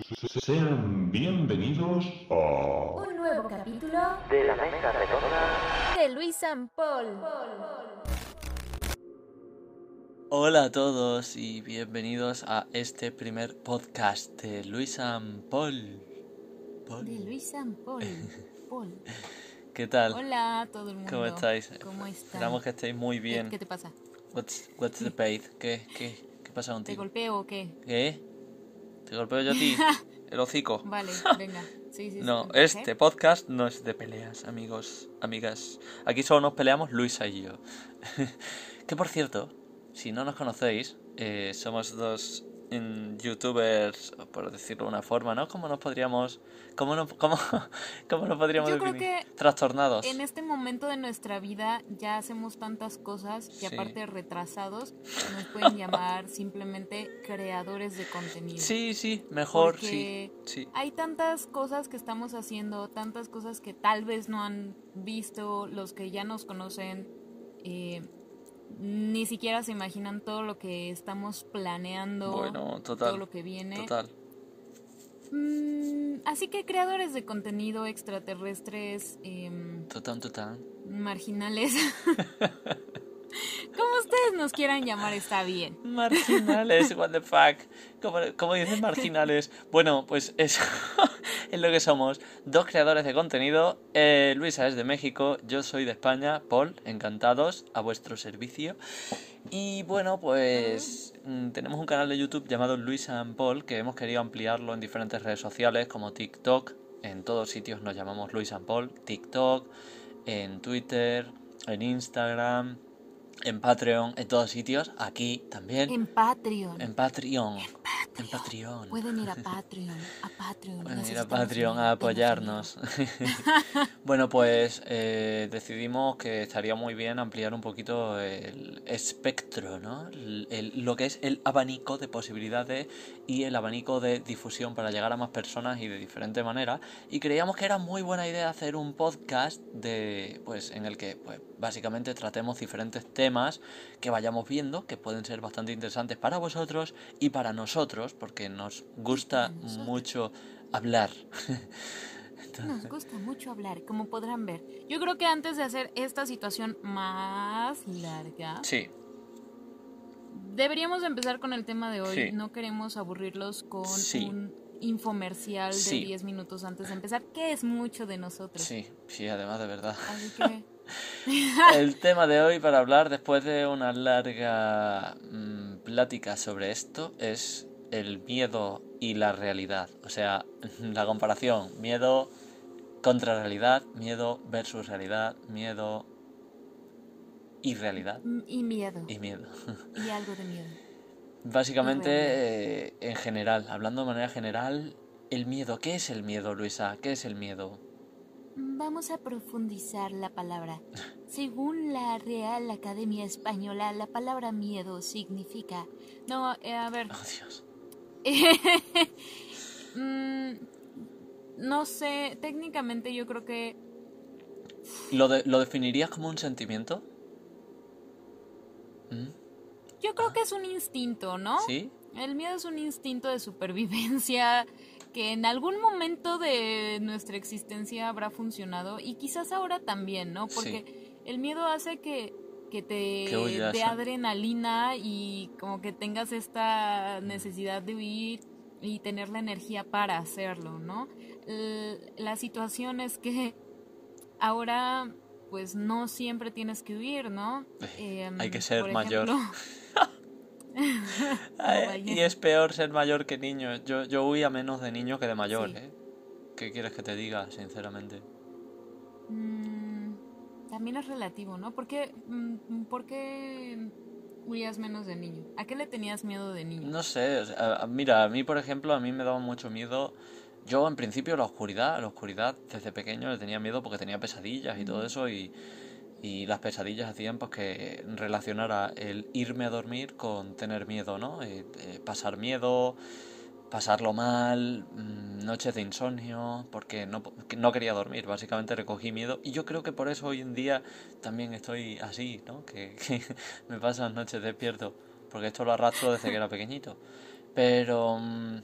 Sean bienvenidos a... Un nuevo capítulo de la mesa redonda. de Luis San Paul. Hola a todos y bienvenidos a este primer podcast de Luis and Paul. Paul. De Luis San Paul. Paul. ¿Qué tal? Hola a todo el mundo. ¿Cómo estáis? ¿Cómo están? Esperamos que estéis muy ¿Qué, bien. qué te pasa? What's, what's the pace? ¿Qué, qué, qué pasa ¿Te contigo? golpeo o qué? ¿Qué? ¿Te golpeo yo a ti? ¿El hocico? Vale, venga. Sí, sí. No, ¿Qué? este podcast no es de peleas, amigos, amigas. Aquí solo nos peleamos Luisa y yo. que por cierto, si no nos conocéis, eh, somos dos mm, youtubers, por decirlo de una forma, ¿no? ¿Cómo nos podríamos, cómo no, cómo, cómo nos podríamos Yo creo definir? que Trastornados. En este momento de nuestra vida ya hacemos tantas cosas que Sí. aparte de retrasados nos pueden llamar simplemente creadores de contenido. Sí, sí, mejor, Porque sí, sí. Hay tantas cosas que estamos haciendo, tantas cosas que tal vez no han visto, los que ya nos conocen, eh, ni siquiera se imaginan todo lo que estamos planeando, Bueno, todo total, lo que viene. total. Mm, así que creadores de contenido extraterrestres, em, Total, total. marginales, ustedes nos quieran llamar, está bien. Marginales, what the fuck. ¿Cómo, cómo dicen marginales? Bueno, pues eso es lo que somos. Dos creadores de contenido. Eh, Luisa es de México, yo soy de España. Paul, encantados, a vuestro servicio. Y bueno, pues mm, tenemos un canal de YouTube llamado Luisa and Paul que hemos querido ampliarlo en diferentes redes sociales como TikTok. En todos sitios nos llamamos Luisa and Paul. TikTok, en Twitter, en Instagram, en Patreon, en todos sitios. Aquí también. En Patreon. En Patreon. En Patreon. Pueden ir a Patreon, a Patreon. Pueden ir a Patreon a apoyarnos. bueno, pues eh, decidimos que estaría muy bien ampliar un poquito el espectro, ¿no? El- el- lo que es el abanico de posibilidades y el abanico de difusión para llegar a más personas y de diferente manera. Y creíamos que era muy buena idea hacer un podcast de, pues, en el que, pues, básicamente tratemos diferentes temas que vayamos viendo, que pueden ser bastante interesantes para vosotros y para nosotros, porque nos gusta mucho hablar. Nos gusta mucho hablar, como podrán ver. Yo creo que antes de hacer esta situación más larga, Sí, deberíamos empezar con el tema de hoy. Sí. No queremos aburrirlos con Sí. un infomercial de Sí. 10 minutos antes de empezar, que es mucho de nosotros. sí, sí, además de verdad. Así que, El tema de hoy para hablar después de una larga mm, plática sobre esto es el miedo y la realidad. O sea, la comparación, miedo contra realidad, miedo versus realidad, miedo y realidad mm, y miedo, y miedo. y algo de miedo. Básicamente, eh, en general, hablando de manera general, el miedo. ¿Qué es el miedo, Luisa? ¿Qué es el miedo? Vamos a profundizar la palabra. Según la Real Academia Española, la palabra miedo significa... No, eh, a ver, Oh, Dios. Mm, no sé, técnicamente yo creo que ¿Lo, de- ¿Lo definirías como un sentimiento? ¿Mm? yo creo que es un instinto, ¿no? ¿Sí? El miedo es un instinto de supervivencia que en algún momento de nuestra existencia habrá funcionado y quizás ahora también, ¿no? Porque el miedo hace que que te dé ¿eh? adrenalina y como que tengas esta necesidad de huir y tener la energía para hacerlo, ¿no? La situación es que ahora pues no siempre tienes que huir, ¿no? Em, hay que ser mayor. ejemplo- Ay, y es peor ser mayor que niño. Yo, yo huía menos de niño que de mayor, Sí. ¿eh? ¿Qué quieres que te diga, sinceramente? Mm, también es relativo, ¿no? ¿Por qué, mm, ¿Por qué huías menos de niño? ¿A qué le tenías miedo de niño? No sé, o sea, a- mira, a mí, por ejemplo, a mí me daba mucho miedo. Yo, en principio, la oscuridad, la oscuridad, desde pequeño le tenía miedo porque tenía pesadillas y todo eso, y, y las pesadillas hacían pues que relacionara el irme a dormir con tener miedo, ¿no? Eh, eh, pasar miedo, pasarlo mal, mm, noches de insomnio, porque no, no quería dormir, básicamente recogí miedo y yo creo que por eso hoy en día también estoy así, ¿no? Que, que me pasan noches despierto, porque esto lo arrastro desde que era pequeñito. Pero mm,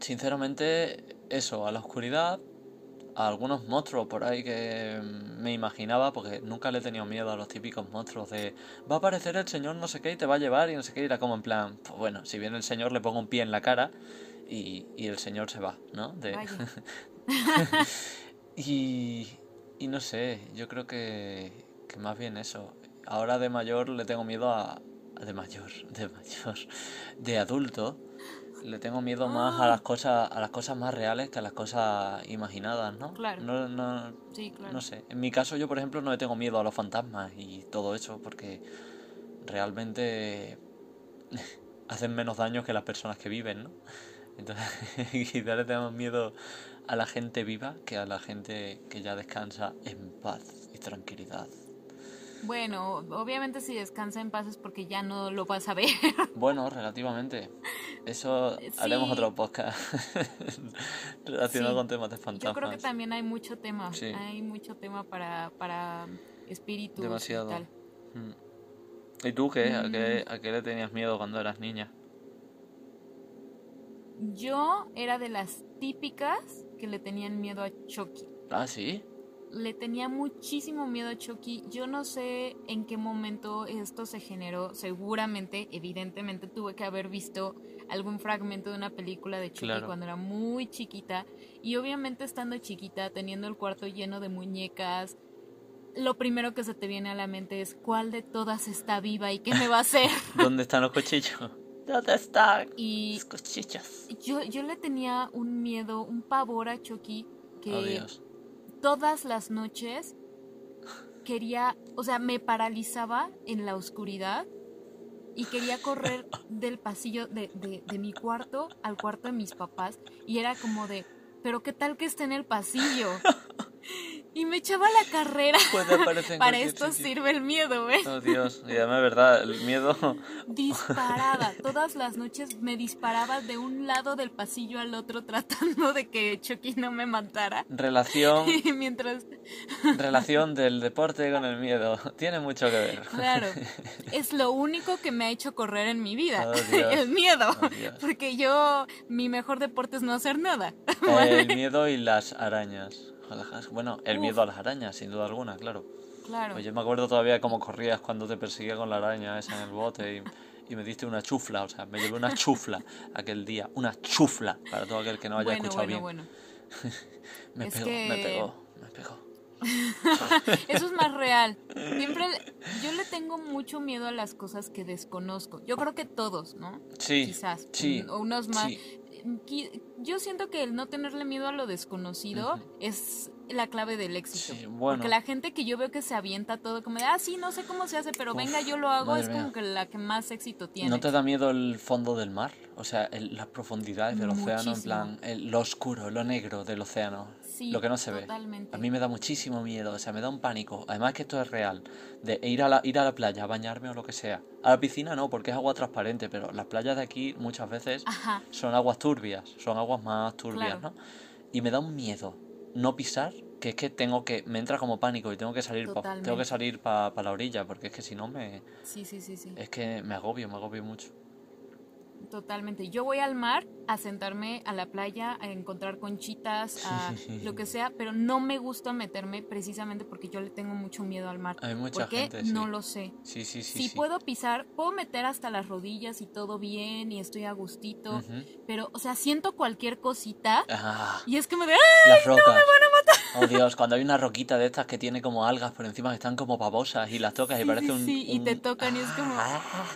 sinceramente, eso, a la oscuridad, a algunos monstruos por ahí que me imaginaba, porque nunca le he tenido miedo a los típicos monstruos de va a aparecer el señor no sé qué y te va a llevar y no sé qué, y era como en plan, pues bueno, si viene el señor le pongo un pie en la cara y, y el señor se va, ¿no? De... Y, y no sé, yo creo que, que más bien eso. Ahora de mayor le tengo miedo a... De mayor, de mayor, de adulto. Le tengo miedo más a las cosas, a las cosas más reales que a las cosas imaginadas, ¿no? Claro. No, no, Sí, claro. no sé. En mi caso yo, por ejemplo, no le tengo miedo a los fantasmas y todo eso porque realmente hacen menos daño que las personas que viven, ¿no? Entonces, quizá le tenemos miedo a la gente viva que a la gente que ya descansa en paz y tranquilidad. Bueno, obviamente si descansa en paz es porque ya no lo vas a ver. Bueno, relativamente. Eso haremos otro podcast relacionado Sí. con temas de Yo fantasmas. creo que también hay mucho tema. Sí. Hay mucho tema para, para Demasiado. y tal. Mm. ¿Y tú qué? ¿A, qué? ¿A qué le tenías miedo cuando eras niña? Yo era de las típicas que le tenían miedo a Chucky. Ah, sí. Le tenía muchísimo miedo a Chucky. Yo no sé en qué momento esto se generó. Seguramente, evidentemente, tuve que haber visto algún fragmento de una película de Chucky Claro. cuando era muy chiquita. Y obviamente estando chiquita, teniendo el cuarto lleno de muñecas, lo primero que se te viene a la mente es cuál de todas está viva y qué me va a hacer. ¿Dónde están los cuchillos? ¿Dónde están y los cuchillos? yo, yo le tenía un miedo, un pavor a Chucky que Oh, Dios. Todas las noches quería, o sea, me paralizaba en la oscuridad y quería correr del pasillo de, de- de mi cuarto al cuarto de mis papás y era como de, pero qué tal que esté en el pasillo. Y me echaba la carrera. Puede Para esto sitio. sirve el miedo, ¿eh? Oh, Dios. Y además, verdad, el miedo... disparada. Todas las noches me disparaba de un lado del pasillo al otro tratando de que Chucky no me matara. Relación, Y mientras, relación del deporte con el miedo. Tiene mucho que ver. claro, es lo único que me ha hecho correr en mi vida, Oh, el miedo. Oh. Porque yo, mi mejor deporte es no hacer nada. El miedo y las arañas. Bueno, el Uf. miedo a las arañas, sin duda alguna, claro. Claro. Pues yo me acuerdo todavía cómo corrías cuando te perseguía con la araña esa en el bote y, y me diste una chufla, o sea, me llevé una chufla aquel día, una chufla para todo aquel que no haya bueno, escuchado bueno, bien. bueno. Me es pegó, que- me pegó, me pegó. Eso es más real. Siempre le- yo le tengo mucho miedo a las cosas que desconozco. Yo creo que todos, ¿no? Sí, Quizás. sí, O unos más. sí. Yo siento que el no tenerle miedo a lo desconocido Ujú. es la clave del éxito. Sí, bueno. Porque la gente que yo veo que se avienta todo como de, ah, sí, no sé cómo se hace, pero Uf, venga, yo lo hago, es mía. como que la que más éxito tiene. ¿No te da miedo el fondo del mar? O sea, el- las profundidades del océano, en plan, el- lo oscuro, lo negro del océano, Sí, lo que no se ve. A mí me da muchísimo miedo, o sea, me da un pánico. Además que esto es real, de ir a la, ir a la playa, a bañarme o lo que sea. A la piscina no, porque es agua transparente, pero las playas de aquí muchas veces Ajá. son aguas turbias, son aguas más turbias, Claro. ¿no? Y me da un miedo no pisar, que es que tengo que, me entra como pánico y tengo que salir, pa- tengo que salir para la orilla, porque es que si no me, Sí, sí, sí, sí. es que me agobio, me agobio mucho. Totalmente. Yo voy al mar a sentarme a la playa, a encontrar conchitas, a lo que sea, pero no me gusta meterme precisamente porque yo le tengo mucho miedo al mar. Hay mucha ¿Por qué? gente, sí. No lo sé. Sí, sí, sí. Si puedo pisar, puedo meter hasta las rodillas y todo bien y estoy a gustito, pero, o sea, siento cualquier cosita y es que me de, las rocas. Oh Dios, cuando hay una roquita de estas que tiene como algas por encima que están como babosas y las tocas y parece sí, un. sí, y te tocan y es como- Ah,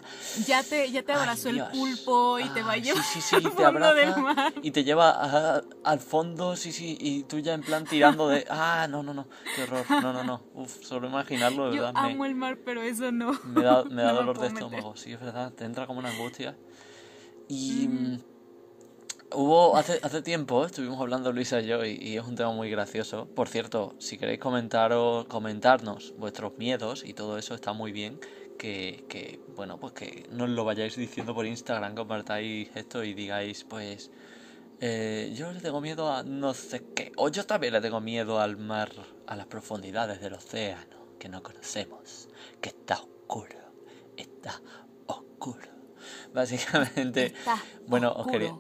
ya te, ya te abrazó el pulpo y te va a llevar Sí, sí, sí, al te abraza del mar. y te lleva a- al fondo, sí, sí, y tú ya en plan tirando de. Ah, no, no, no, qué horror, no, no, no. Uf, solo imaginarlo, de Yo verdad, me, amo el mar, pero eso no. me da, me da no dolor de meter. estómago, sí, es verdad, te entra como una angustia. Y. mm, Hubo, hace, hace tiempo estuvimos hablando Luisa y yo y, y es un tema muy gracioso. Por cierto, si queréis comentaros, comentarnos vuestros miedos y todo eso está muy bien. Que, que, bueno, pues que nos lo vayáis diciendo por Instagram, compartáis esto y digáis, pues, eh, yo le tengo miedo a no sé qué. O yo también le tengo miedo al mar, a las profundidades del océano que no conocemos, que está oscuro, está oscuro. Básicamente, Está bueno, os quería,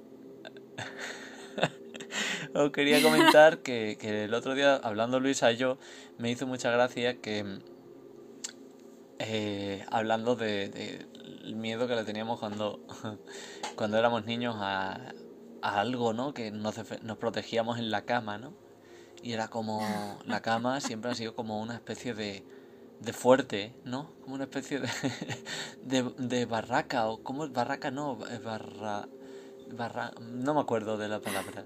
os quería comentar que, que el otro día, hablando Luisa y yo, me hizo mucha gracia que eh, hablando de, de miedo que le teníamos cuando, cuando éramos niños a, algo, ¿no? Que nos, protegíamos en la cama, ¿no? Y era como, la cama siempre ha sido como una especie de, de fuerte, ¿no? Como una especie de, de, barraca, o ¿cómo es? Barraca no, barra, barra, no me acuerdo de la palabra.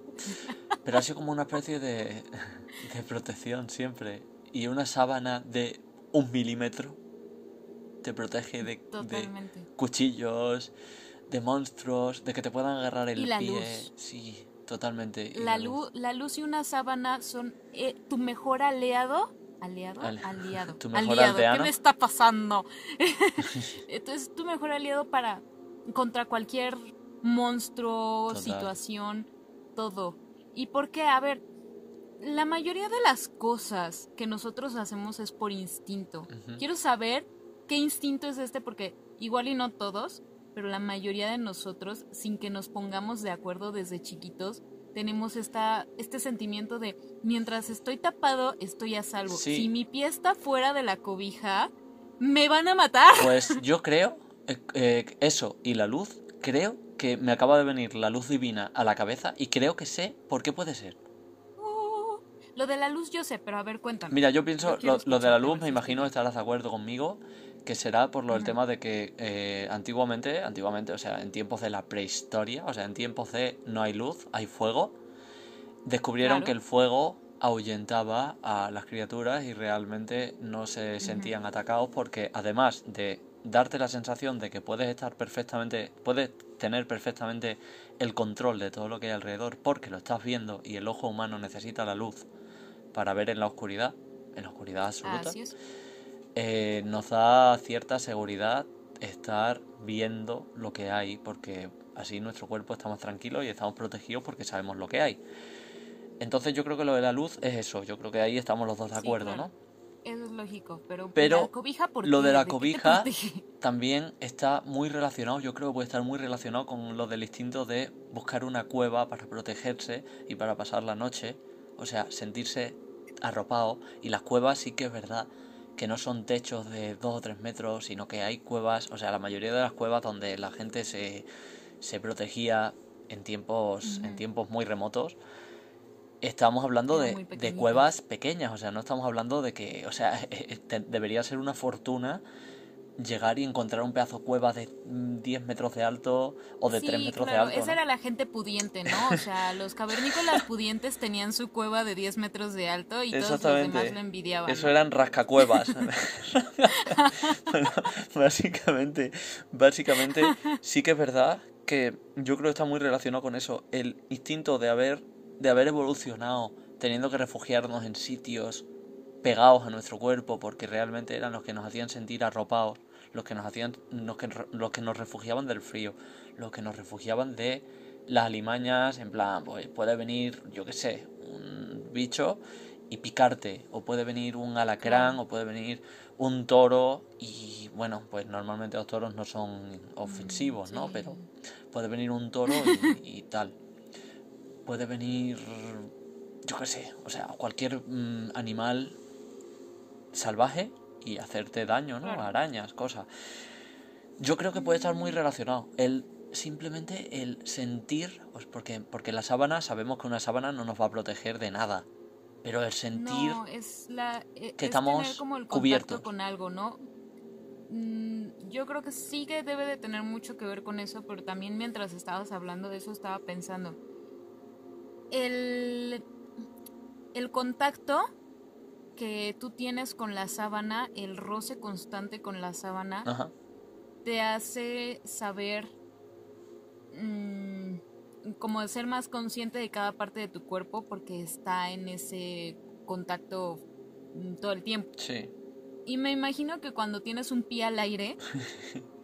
Pero ha sido como una especie de, de protección siempre. Y una sábana de un milímetro te protege de, cuchillos, de monstruos, de que te puedan agarrar el Y la pie. luz. Sí, totalmente. La luz, la luz y una sábana son eh, tu mejor aliado. ¿Aliado? Al- aliado. tu mejor aliado. ¿Qué me está pasando? Entonces, tu mejor aliado para contra cualquier monstruo, Total. situación, todo. ¿Y por qué? A ver, la mayoría de las cosas que nosotros hacemos es por instinto. Quiero saber qué instinto es este porque igual y no todos, pero la mayoría de nosotros, sin que nos pongamos de acuerdo desde chiquitos, tenemos esta, este sentimiento de mientras estoy tapado, estoy a salvo. Sí. Si mi pie está fuera de la cobija, me van a matar. Pues yo creo, eh, eh, eso y la luz, creo que me acaba de venir la luz divina a la cabeza y creo que sé por qué puede ser. Oh, lo de la luz yo sé, pero a ver, cuéntame. Mira, yo pienso, lo, lo de la luz me imagino estarás de acuerdo conmigo, que será por lo del tema de que eh, antiguamente, antiguamente, o sea, en tiempos de la prehistoria, o sea, en tiempos de no hay luz, hay fuego, descubrieron Claro. que el fuego ahuyentaba a las criaturas y realmente no se sentían atacados porque además de darte la sensación de que puedes estar perfectamente, puedes tener perfectamente el control de todo lo que hay alrededor porque lo estás viendo y el ojo humano necesita la luz para ver en la oscuridad, en la oscuridad absoluta, Así es. eh, nos da cierta seguridad estar viendo lo que hay porque así nuestro cuerpo está más tranquilo y estamos protegidos porque sabemos lo que hay. Entonces yo creo que lo de la luz es eso, yo creo que ahí estamos los dos de Sí, acuerdo, claro. ¿no? Eso es lógico, pero, Pero la cobija, ¿por lo de la cobija también está muy relacionado, yo creo que puede estar muy relacionado con lo del instinto de buscar una cueva para protegerse y para pasar la noche, o sea, sentirse arropado. Y las cuevas sí que es verdad que no son techos de dos o tres metros, sino que hay cuevas, o sea, la mayoría de las cuevas donde la gente se, se protegía en tiempos, en tiempos muy remotos. Estamos hablando de, de cuevas pequeñas, o sea, no estamos hablando de que, o sea, te- debería ser una fortuna llegar y encontrar un pedazo de cueva de mm, 10 metros de alto o de sí, 3 metros claro, de alto. esa ¿no? era la gente pudiente, ¿no? O sea, los cavernícolas pudientes tenían su cueva de 10 metros de alto y todos los demás lo envidiaban. Eso ¿no? eran rascacuevas. bueno, básicamente, básicamente sí que es verdad que yo creo que está muy relacionado con eso. El instinto de haber, de haber evolucionado teniendo que refugiarnos en sitios pegados a nuestro cuerpo porque realmente eran los que nos hacían sentir arropados, los que nos hacían, los que, los que nos refugiaban del frío, los que nos refugiaban de las alimañas, en plan, pues puede venir, yo qué sé, un bicho y picarte, o puede venir un alacrán, o puede venir un toro, y bueno, pues normalmente los toros no son ofensivos, ¿no? Pero puede venir un toro y, y tal. Puede venir, yo qué sé, o sea, cualquier mm, animal salvaje y hacerte daño, ¿no? Arañas, cosas. Yo creo que puede estar muy relacionado. El simplemente el sentir, pues porque, porque la sábana, sabemos que una sábana no nos va a proteger de nada. Pero el sentir No, es la e- que es estamos tener como el cubiertos. con algo, ¿no? Mm, Yo creo que sí que debe de tener mucho que ver con eso, pero también mientras estabas hablando de eso estaba pensando. El, el contacto que tú tienes con la sábana, el roce constante con la sábana, Ajá. te hace saber mm, como ser más consciente de cada parte de tu cuerpo porque está en ese contacto mm, todo el tiempo. Sí. Y me imagino que cuando tienes un pie al aire,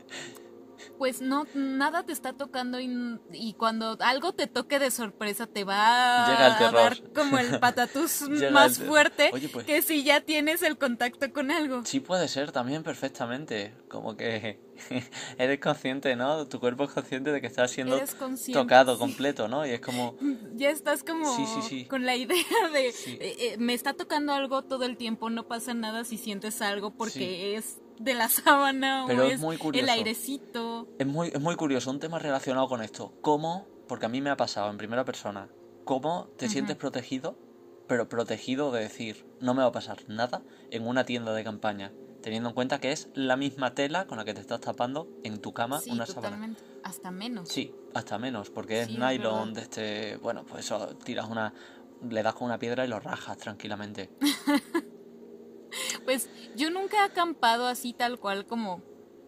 pues no, nada te está tocando y, y cuando algo te toque de sorpresa te va Llega a dar como el patatús más el- fuerte Oye, pues- que si ya tienes el contacto con algo. Sí puede ser también perfectamente, como que eres consciente, ¿no? Tu cuerpo es consciente de que estás siendo tocado completo, ¿no? Y es como, Ya estás como Sí, sí, sí. con la idea de eh, eh, me está tocando algo todo el tiempo, no pasa nada si sientes algo porque es de la sábana Pero o es es muy curioso. el airecito. es muy, es muy curioso, un tema relacionado con esto. ¿Cómo? Porque a mí me ha pasado en primera persona. ¿Cómo te sientes protegido? Pero protegido de decir, no me va a pasar nada en una tienda de campaña. Teniendo en cuenta que es la misma tela con la que te estás tapando en tu cama Sí, una sábana. totalmente. Hasta menos. Sí, hasta menos, porque es Sí, es nylon de este. Bueno, pues eso, tiras una. Le das con una piedra y lo rajas tranquilamente. Pues yo nunca he acampado así tal cual como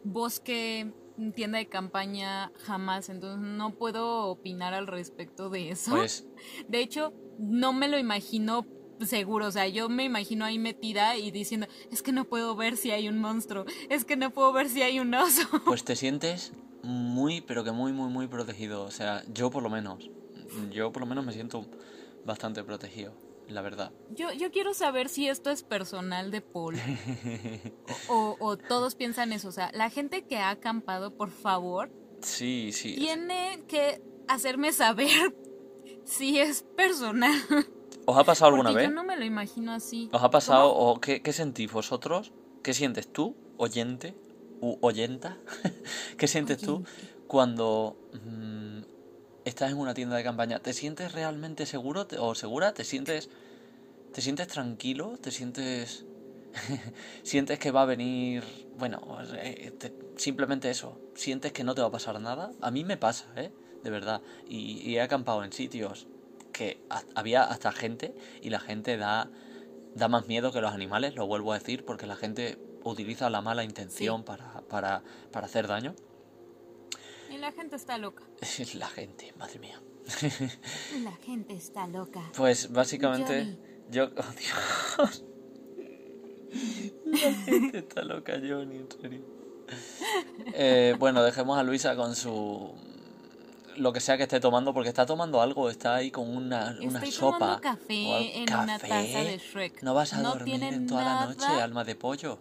bosque, tienda de campaña, jamás. Entonces no puedo opinar al respecto de eso. Pues De hecho, no me lo imagino seguro. O sea, yo me imagino ahí metida y diciendo, es que no puedo ver si hay un monstruo. Es que no puedo ver si hay un oso. Pues te sientes muy, pero que muy, muy, muy protegido. O sea, yo por lo menos. Yo por lo menos me siento bastante protegido, la verdad. Yo, yo quiero saber si esto es personal de Paul. O, o- o todos piensan eso. O sea, la gente que ha acampado, por favor, Sí, sí. tiene que hacerme saber si es personal. ¿Os ha pasado alguna Porque vez? yo no me lo imagino así. ¿Os ha pasado o qué, qué sentís vosotros? ¿Qué sientes tú, oyente u oyenta? ¿Qué sientes tú cuando mm, estás en una tienda de campaña? ¿Te sientes realmente seguro te- o segura? ¿Te sientes te sientes tranquilo? ¿Te sientes sientes que va a venir, bueno, eh, te- simplemente eso, sientes que no te va a pasar nada? A mí me pasa, ¿eh? De verdad. Y, y he acampado en sitios que ha- había hasta gente y la gente da da más miedo que los animales, lo vuelvo a decir, porque la gente utiliza la mala intención para, para, para hacer daño. Y la gente está loca. La gente, madre mía. La gente está loca. Pues básicamente, Johnny. yo. Oh, Dios. La gente está loca, Johnny, en serio. Eh, bueno, dejemos a Luisa con su. Lo que sea que esté tomando, porque está tomando algo, está ahí con una, una Estoy sopa. tomando o café algo. en una ¿Café? taza de Shrek. ¿No vas a No dormir en toda la nada- noche, alma de pollo?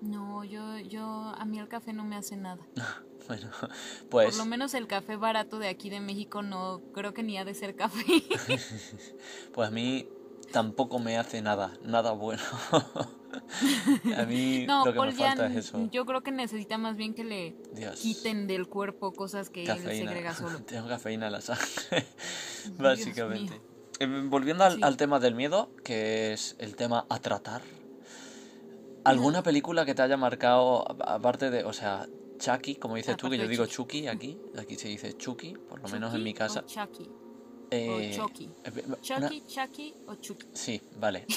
No, yo, yo, a mí el café no me hace nada. Bueno, Por pues. lo menos el café barato de aquí de México no creo que ni ha de ser café. Pues a mí tampoco me hace nada, nada bueno. a mí no, lo que Paul me falta es eso. yo creo que necesita más bien que le Dios. quiten del cuerpo cosas que él Cafeína. segrega solo. Tengo cafeína en la sangre, básicamente. Eh, Volviendo al, Sí. al tema del miedo, que es el tema a tratar. ¿Alguna película que te haya marcado, aparte de, o sea, Chucky, como dices tú, que yo digo Chucky. Aquí, aquí se dice Chucky, por lo menos en mi casa. O Chucky. Eh, Chucky. eh, una- Chucky, Chucky o Chucky. Sí, vale.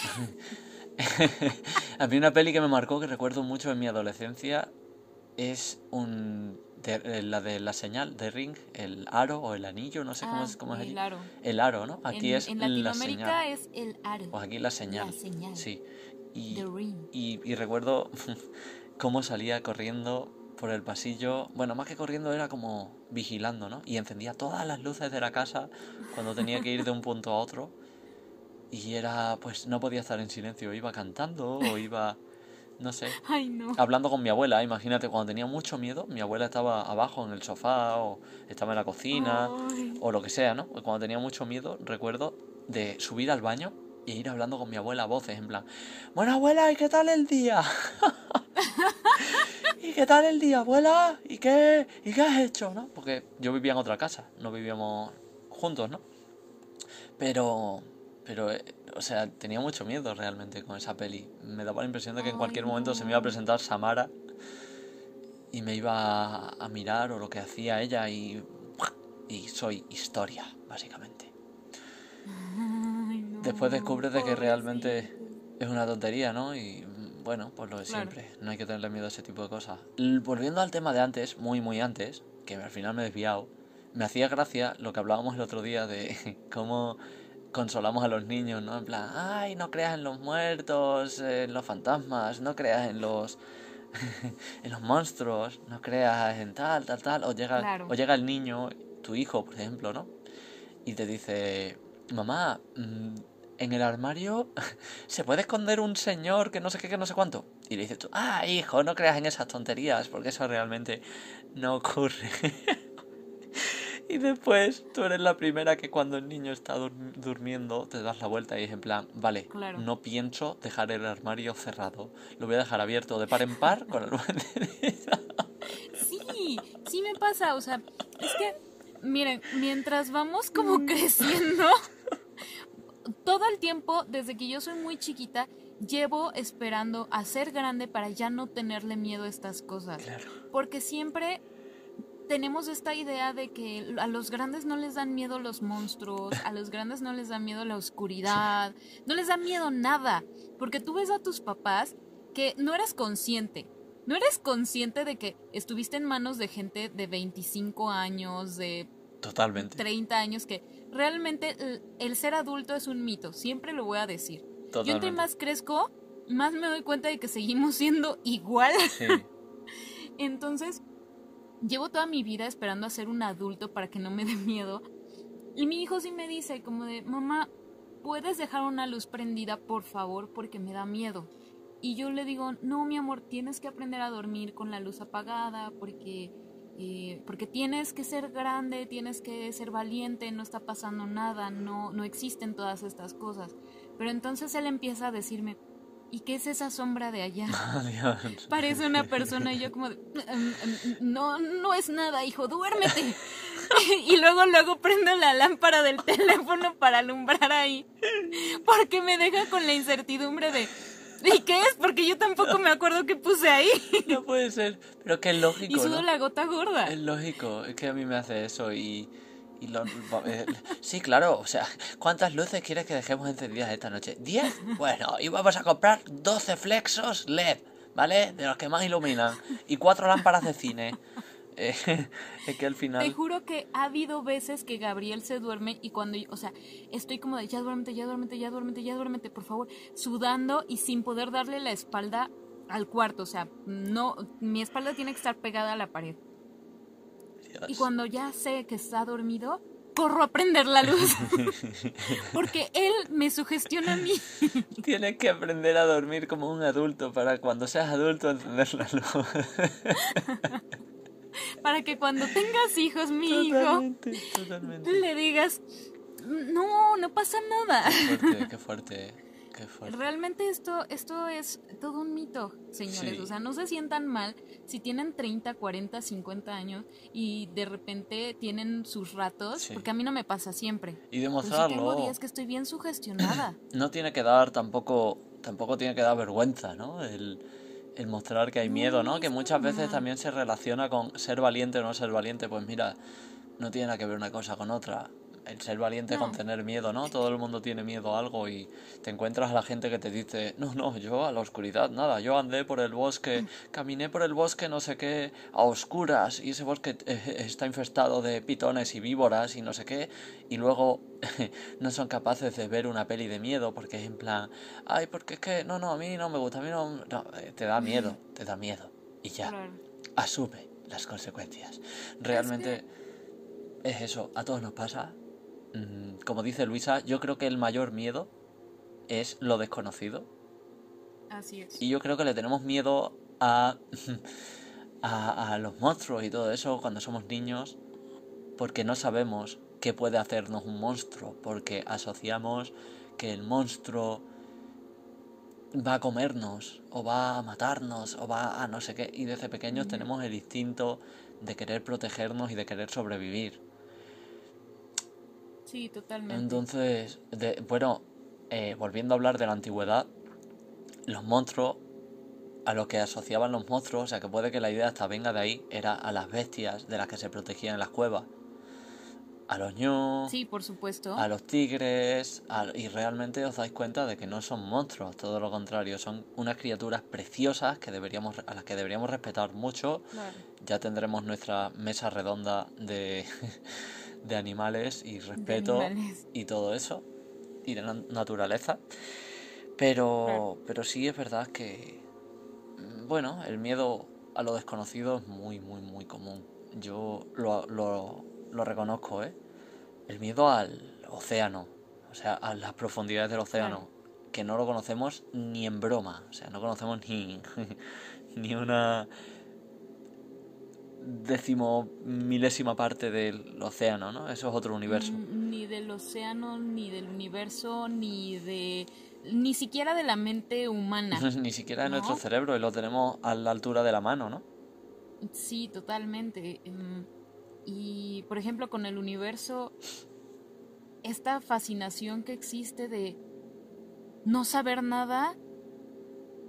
a mí una peli que me marcó, que recuerdo mucho en mi adolescencia, es un de- eh, la de la señal de Ring, el aro o el anillo, no sé cómo Ah, es, cómo es allí. el aro. El aro, ¿no? Aquí en, es en la señal. es el aro. O aquí la señal. La señal. Sí. Y, The ring. y, y recuerdo cómo salía corriendo por el pasillo. Bueno, más que corriendo era como vigilando, ¿no? Y encendía todas las luces de la casa cuando tenía que ir de un punto a otro. Y era, pues no podía estar en silencio. Iba cantando o iba, no sé, Ay, no. hablando con mi abuela. Imagínate, cuando tenía mucho miedo, mi abuela estaba abajo en el sofá o estaba en la cocina Ay. o lo que sea, ¿no? Cuando tenía mucho miedo, recuerdo de subir al baño e ir hablando con mi abuela a voces, en plan, bueno abuela, ¿y qué tal el día? ¿Y qué tal el día, abuela? ¿Y qué, ¿Y qué has hecho, no? Porque yo vivía en otra casa, no vivíamos juntos, ¿no? Pero, pero, eh, o sea, tenía mucho miedo realmente con esa peli. Me daba la impresión de que en cualquier momento se me iba a presentar Samara y me iba a, a mirar o lo que hacía ella y, y soy historia, básicamente. Después descubres de que realmente es una tontería, ¿no? Y bueno, pues lo de Claro. siempre. No hay que tenerle miedo a ese tipo de cosas. Volviendo al tema de antes, muy, muy antes, que al final me he desviado, me hacía gracia lo que hablábamos el otro día de cómo consolamos a los niños, ¿no? En plan, ay, no creas en los muertos, en los fantasmas, no creas en los en los monstruos, no creas en tal, tal, tal. O llega, Claro. o llega el niño, tu hijo, por ejemplo, ¿no? Y te dice, mamá, mm, en el armario se puede esconder un señor que no sé qué, que no sé cuánto. Y le dices tú, ah, hijo, no creas en esas tonterías, porque eso realmente no ocurre. Y después tú eres la primera que cuando el niño está dur- durmiendo te das la vuelta y es en plan, vale, Claro. no pienso dejar el armario cerrado. Lo voy a dejar abierto de par en par con el Sí, sí me pasa, o sea, es que, miren, mientras vamos como creciendo, todo el tiempo, desde que yo soy muy chiquita, llevo esperando a ser grande para ya no tenerle miedo a estas cosas. Claro. Porque siempre tenemos esta idea de que a los grandes no les dan miedo los monstruos, a los grandes no les da miedo la oscuridad, no les da miedo nada. Porque tú ves a tus papás que no eres consciente. No eres consciente de que estuviste en manos de gente de 25 años, de Totalmente. 30 años, que realmente el, el ser adulto es un mito, siempre lo voy a decir. Yo entre más crezco, más me doy cuenta de que seguimos siendo igual. Sí. Entonces, llevo toda mi vida esperando a ser un adulto para que no me dé miedo. Y mi hijo sí me dice como de, mamá, ¿puedes dejar una luz prendida, por favor? Porque me da miedo. Y yo le digo, no, mi amor, tienes que aprender a dormir con la luz apagada porque, eh, porque tienes que ser grande, tienes que ser valiente, no está pasando nada, no, no existen todas estas cosas. Pero entonces él empieza a decirme, ¿y qué es esa sombra de allá? Adiós. parece una persona y yo como de, "Em, em, no no es nada hijo duérmete y luego luego prendo la lámpara del teléfono para alumbrar ahí porque me deja con la incertidumbre de ¿y qué es? porque yo tampoco me acuerdo qué puse ahí No puede ser. Pero que es lógico, y sudo ¿no? la gota gorda Es lógico, es que a mí me hace eso y... y lo- eh, sí, claro, o sea, ¿cuántas luces quieres que dejemos encendidas esta noche? ¿10? Bueno, y vamos a comprar 12 flexos LED, ¿vale? De los que más iluminan. Y cuatro lámparas de cine. Eh, es que al Te final... juro que ha habido veces que Gabriel se duerme y cuando, o sea, estoy como de ya duérmete, ya duérmete, ya duérmete, ya duérmete, por favor, sudando y sin poder darle la espalda al cuarto, o sea, no, mi espalda tiene que estar pegada a la pared. Y cuando ya sé que está dormido, corro a prender la luz. Porque él me sugestiona a mí. Tienes que aprender a dormir como un adulto para cuando seas adulto encender la luz. Para que cuando tengas hijos, mi hijo, Totalmente, totalmente. le digas, no, no pasa nada. Qué fuerte, qué fuerte, qué fuerte. Realmente esto, esto es todo un mito, señores. Sí. O sea, no se sientan mal si tienen 30, 40, 50 años y de repente tienen sus ratos, Sí. porque a mí no me pasa siempre. Y Pero sí demostrarlo. tengo días que estoy bien sugestionada. no tiene que dar tampoco tampoco tiene que dar vergüenza, ¿no? El, el mostrar que hay miedo, ¿no? Que muchas veces también se relaciona con ser valiente o no ser valiente. Pues mira, no tiene nada que ver una cosa con otra. El ser valiente No. con tener miedo, ¿no? Todo el mundo tiene miedo a algo y te encuentras a la gente que te dice, no, no, yo a la oscuridad, nada, yo andé por el bosque, caminé por el bosque no sé qué, a oscuras, y ese bosque eh, está infestado de pitones y víboras y no sé qué, y luego no son capaces de ver una peli de miedo porque es en plan, ay, porque es que, no, no, a mí no me gusta, a mí no, no, eh, te da miedo, te da miedo, y ya, Claro. asume las consecuencias. Realmente es eso, a todos nos pasa. Mm, Como dice Luisa, yo creo que el mayor miedo es lo desconocido. Así es. Y yo creo que le tenemos miedo a, a, a los monstruos y todo eso cuando somos niños porque no sabemos qué puede hacernos un monstruo, porque asociamos que el monstruo va a comernos o va a matarnos o va a no sé qué y desde pequeños tenemos el instinto de querer protegernos y de querer sobrevivir. Sí, totalmente. Entonces, de- bueno, eh, volviendo a hablar de la antigüedad, los monstruos, a lo que asociaban los monstruos, o sea que puede que la idea hasta venga de ahí, era a las bestias de las que se protegían en las cuevas. A los ñu, Sí, por supuesto. a los tigres, a- y realmente os dais cuenta de que no son monstruos, todo lo contrario, son unas criaturas preciosas que deberíamos, a las que deberíamos respetar mucho. Ya tendremos nuestra mesa redonda de, de animales y respeto animales. y todo eso, y de na- naturaleza. Pero, Claro. pero sí es verdad que, bueno, el miedo a lo desconocido es muy, muy, muy común. Yo lo, lo, lo reconozco, ¿eh? El miedo al océano, o sea, a las profundidades del océano, que no lo conocemos ni en broma, o sea, no conocemos ni, ni una décimo milésima parte del océano, ¿no? Eso es otro universo. Ni del océano, ni del universo, ni de... Ni siquiera de la mente humana. Ni siquiera de ¿No? nuestro cerebro y lo tenemos a la altura de la mano, ¿no? Sí, totalmente. Em, Y, por ejemplo, con el universo, esta fascinación que existe de no saber nada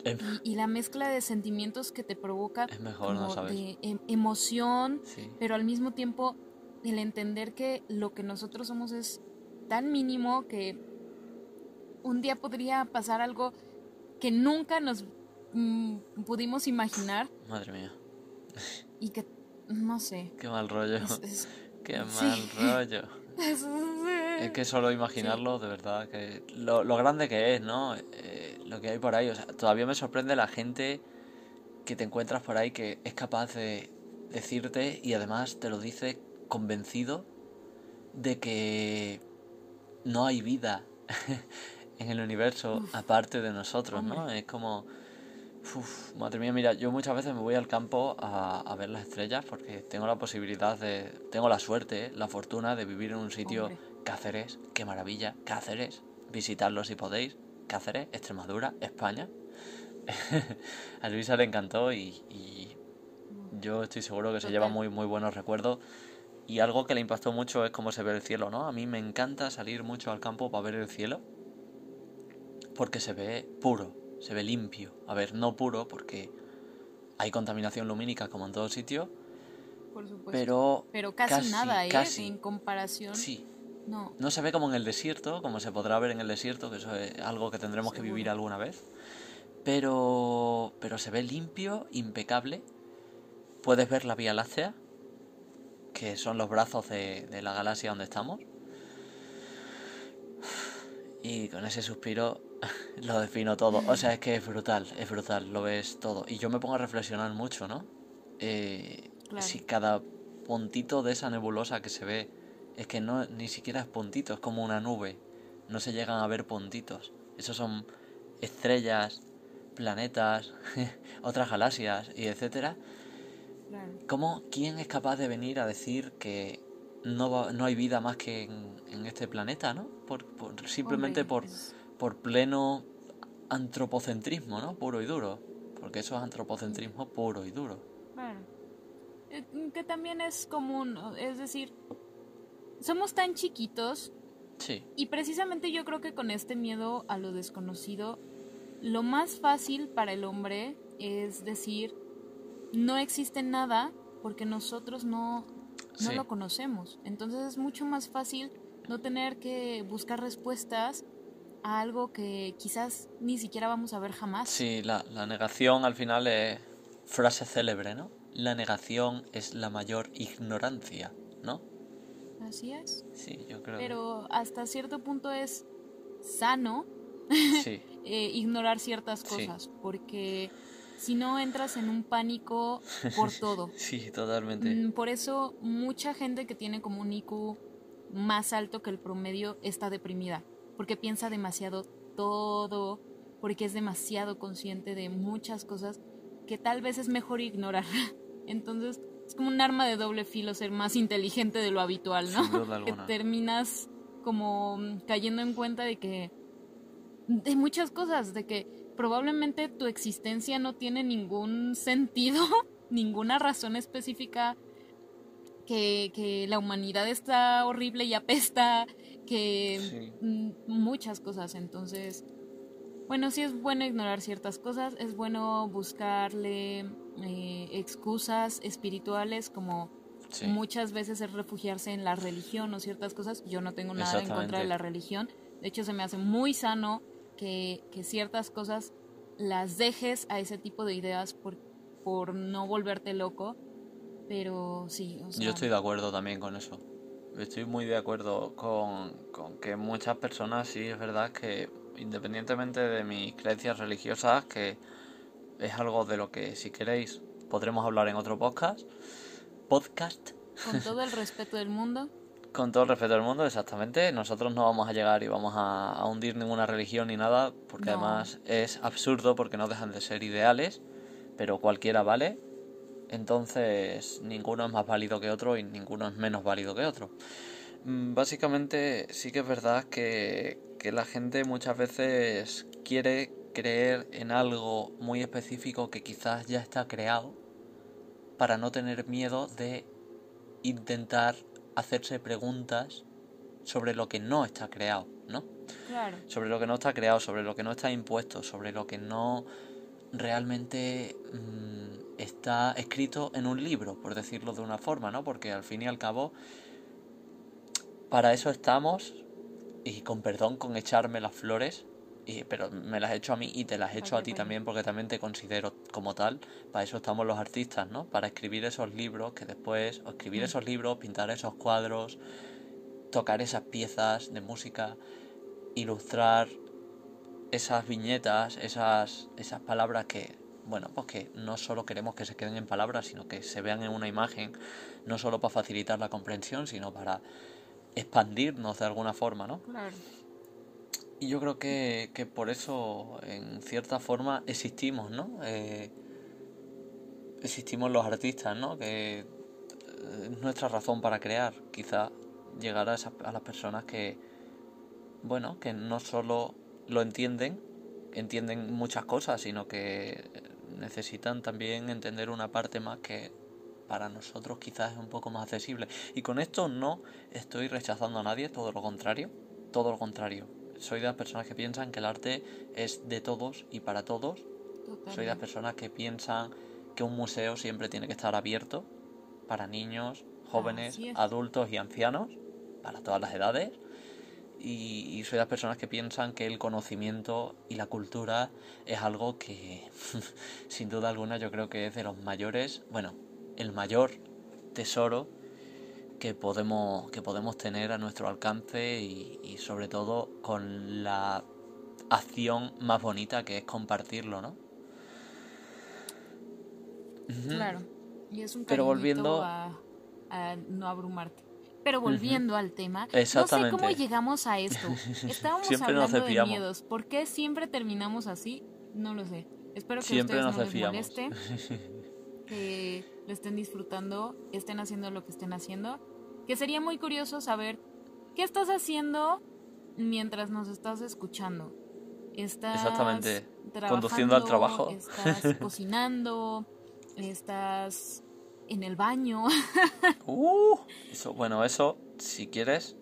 Em, y, y la mezcla de sentimientos que te provoca Es mejor no saber. de em- emoción, Sí. pero al mismo tiempo el entender que lo que nosotros somos es tan mínimo que un día podría pasar algo que nunca nos mm, pudimos imaginar Madre mía, y que no sé. qué mal rollo. Es, es- Qué sí. mal rollo. es- Es que solo imaginarlo, de verdad, que lo, lo grande que es, ¿no? Eh, lo que hay por ahí. O sea, todavía me sorprende la gente que te encuentras por ahí que es capaz de decirte y además te lo dice convencido de que no hay vida en el universo Uf, aparte de nosotros, ¿no? Es como... Uf, madre mía, mira, yo muchas veces me voy al campo a, a ver las estrellas porque tengo la posibilidad de, tengo la suerte, la fortuna de vivir en un sitio Hombre. Cáceres, qué maravilla, Cáceres, visitarlo si podéis, Cáceres, Extremadura, España. a Luisa le encantó y, y yo estoy seguro que se lleva muy, muy buenos recuerdos. Y algo que le impactó mucho es cómo se ve el cielo, ¿no? A mí me encanta salir mucho al campo para ver el cielo porque se ve puro, se ve limpio. A ver, no puro porque hay contaminación lumínica como en todo sitio, por supuesto. pero Pero casi, casi, nada, ¿eh? casi. En comparación. sí, No. no se ve como en el desierto, como se podrá ver en el desierto, que eso es algo que tendremos que vivir alguna vez. Pero, pero se ve limpio, impecable. Puedes ver la Vía Láctea, que son los brazos de, de la galaxia donde estamos. Y con ese suspiro lo defino todo. O sea, es que es brutal, es brutal, lo ves todo. Y yo me pongo a reflexionar mucho, ¿no? Eh, Claro. Si cada puntito de esa nebulosa que se ve es que no ni siquiera es puntito, es como una nube. No se llegan a ver puntitos. Esos son estrellas, planetas, otras galaxias y etcétera. Claro. ¿Cómo quién es capaz de venir a decir que no va- no hay vida más que en, en este planeta, ¿no? Por, por- simplemente Hombre, por es- por pleno antropocentrismo, ¿no? Puro y duro. Porque eso es antropocentrismo puro y duro. Eh, Que también es común, es decir, somos tan chiquitos Sí, y precisamente yo creo que con este miedo a lo desconocido, lo más fácil para el hombre es decir, no existe nada porque nosotros no, no Sí. lo conocemos. Entonces es mucho más fácil no tener que buscar respuestas a algo que quizás ni siquiera vamos a ver jamás. sí, la, la negación al final es frase célebre, ¿no? La negación es la mayor ignorancia, ¿no? Así es. Sí, yo creo. Pero hasta cierto punto es sano Sí, eh, ignorar ciertas Sí. cosas, porque si no entras en un pánico por todo. sí, totalmente. Mm, Por eso mucha gente que tiene como un IQ más alto que el promedio está deprimida, porque piensa demasiado todo, porque es demasiado consciente de muchas cosas que tal vez es mejor ignorar. Entonces es como un arma de doble filo ser más inteligente de lo habitual, ¿no? Sin duda que terminas como cayendo en cuenta de que de muchas cosas, de que probablemente tu existencia no tiene ningún sentido, ninguna razón específica, que, que la humanidad está horrible y apesta, que Sí. muchas cosas. Entonces, bueno, sí es bueno ignorar ciertas cosas, es bueno buscarle eh, excusas espirituales como Sí. muchas veces es refugiarse en la religión o ciertas cosas. Yo no tengo nada en contra de la religión. De hecho, se me hace muy sano que, que ciertas cosas las dejes a ese tipo de ideas por, por no volverte loco. Pero sí, o sea, Yo estoy de acuerdo también con eso. Estoy muy de acuerdo con, con que muchas personas, sí, es verdad que independientemente de mis creencias religiosas, que es algo de lo que si queréis podremos hablar en otro podcast. Podcast. Con todo el respeto del mundo. Con todo el respeto del mundo, exactamente. Nosotros no vamos a llegar y vamos a, a hundir ninguna religión ni nada, porque No. además es absurdo porque no dejan de ser ideales, pero cualquiera vale. Entonces, ninguno es más válido que otro y ninguno es menos válido que otro. Mm, Básicamente, sí que es verdad que, que la gente muchas veces quiere creer en algo muy específico que quizás ya está creado para no tener miedo de intentar hacerse preguntas sobre lo que no está creado, ¿no? Claro. Sobre lo que no está creado, sobre lo que no está impuesto, sobre lo que no realmente mm, está escrito en un libro, por decirlo de una forma, ¿no? Porque al fin y al cabo, para eso estamos, y con perdón con echarme las flores, y, pero me las he hecho a mí y te las he hecho a ti vale. también porque también te considero como tal. Para eso estamos los artistas, ¿no? Para escribir esos libros que después, o escribir Mm. esos libros, pintar esos cuadros, tocar esas piezas de música, ilustrar esas viñetas, esas, esas palabras que, bueno, pues que no solo queremos que se queden en palabras, sino que se vean en una imagen, no solo para facilitar la comprensión, sino para expandirnos de alguna forma, ¿no? Claro. Y yo creo que, que por eso, en cierta forma, existimos, ¿no? Eh, existimos los artistas, ¿no? Que eh, es nuestra razón para crear, quizá llegar a, esas, a las personas que, bueno, que no solo lo entienden, entienden muchas cosas, sino que necesitan también entender una parte más que para nosotros quizás es un poco más accesible. Y con esto no estoy rechazando a nadie, todo lo contrario, todo lo contrario. Soy de las personas que piensan que el arte es de todos y para todos. Soy de las personas que piensan que un museo siempre tiene que estar abierto para niños, jóvenes, adultos y ancianos, para todas las edades. Y, y soy de las personas que piensan que el conocimiento y la cultura es algo que, sin duda alguna, yo creo que es de los mayores, bueno, el mayor tesoro que podemos, que podemos tener a nuestro alcance y, y sobre todo con la acción más bonita que es compartirlo, ¿no? Claro. Y es un Pero volviendo- a, a no abrumarte. Pero volviendo al tema, no sé Exactamente. cómo llegamos a esto. Estábamos Siempre nos hablando de desviamos. miedos. ¿Por qué siempre terminamos así? No lo sé. Espero que Siempre a nos ustedes no les moleste, que lo estén disfrutando, estén haciendo lo que estén haciendo. Que sería muy curioso saber qué estás haciendo mientras nos estás escuchando. Estás Exactamente. Conduciendo al trabajo. Estás cocinando, estás en el baño. Uh, eso, bueno, eso, si quieres,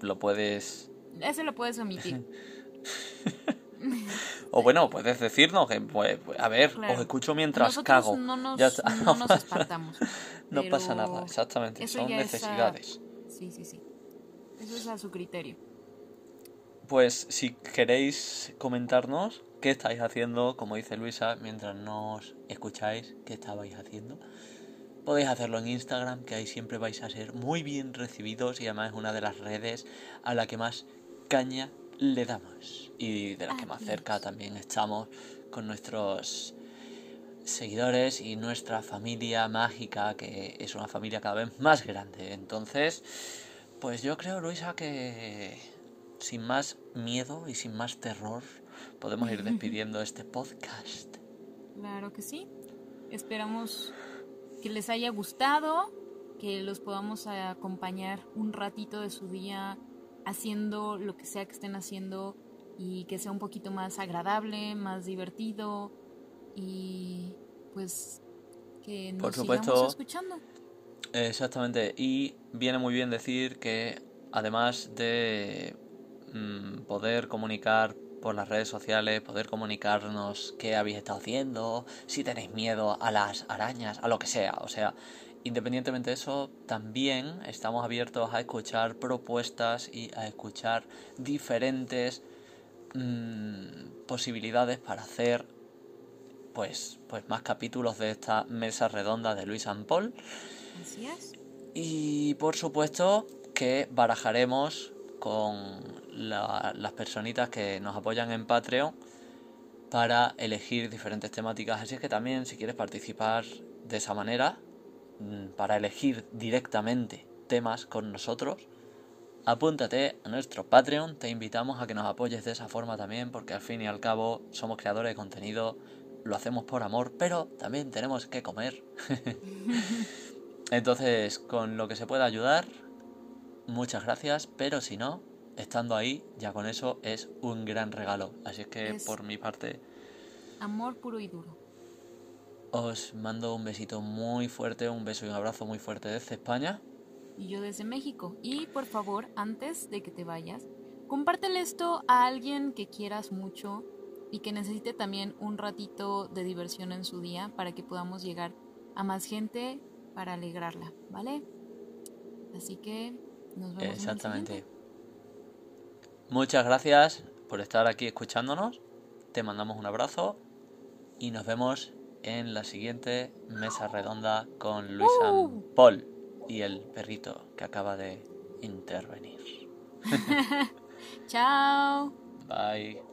lo puedes... Ese lo puedes omitir. O bueno, puedes decirnos que, pues, pues, a ver, Claro. os escucho mientras Nosotros cago. no nos, Ya está. no nos. No pasa nada, exactamente, son a- necesidades. Sí, sí, sí. Eso es a su criterio. Pues si queréis comentarnos qué estáis haciendo, como dice Luisa, mientras nos escucháis, qué estabais haciendo, podéis hacerlo en Instagram, que ahí siempre vais a ser muy bien recibidos y además es una de las redes a la que más caña le damos y de las que más cerca también estamos con nuestros seguidores y nuestra familia mágica, que es una familia cada vez más grande. Entonces, pues yo creo, Luisa, que sin más miedo y sin más terror, podemos ir despidiendo este podcast. Claro que sí. Esperamos que les haya gustado, que los podamos acompañar un ratito de su día haciendo lo que sea que estén haciendo y que sea un poquito más agradable, más divertido y pues que nos Por sigamos supuesto. escuchando. Exactamente, y viene muy bien decir que además de mm, poder comunicar por las redes sociales, poder comunicarnos qué habéis estado haciendo, si tenéis miedo a las arañas, a lo que sea, o sea, independientemente de eso, también estamos abiertos a escuchar propuestas y a escuchar diferentes mm, posibilidades para hacer pues, pues más capítulos de esta mesa redonda de Luis and Paul. Así es. Y por supuesto que barajaremos con la- las personitas que nos apoyan en Patreon, para elegir diferentes temáticas. Así es que también si quieres participar de esa manera, para elegir directamente temas con nosotros, apúntate a nuestro Patreon. Te invitamos a que nos apoyes de esa forma también, porque al fin y al cabo somos creadores de contenido, lo hacemos por amor, pero también tenemos que comer. Entonces, con lo que se pueda ayudar, muchas gracias, pero si no, estando ahí, ya con eso es un gran regalo. Así es que Es- por mi parte, Amor puro y duro. Os mando un besito muy fuerte, un beso y un abrazo muy fuerte desde España. Y yo desde México. Y por favor, antes de que te vayas, compártele esto a alguien que quieras mucho y que necesite también un ratito de diversión en su día para que podamos llegar a más gente para alegrarla, ¿vale? Así que nos vemos. en el Exactamente. Muchas gracias por estar aquí escuchándonos. Te mandamos un abrazo y nos vemos en la siguiente mesa redonda con Luisa ¡Uh! Paul y el perrito que acaba de intervenir. Chao. Bye.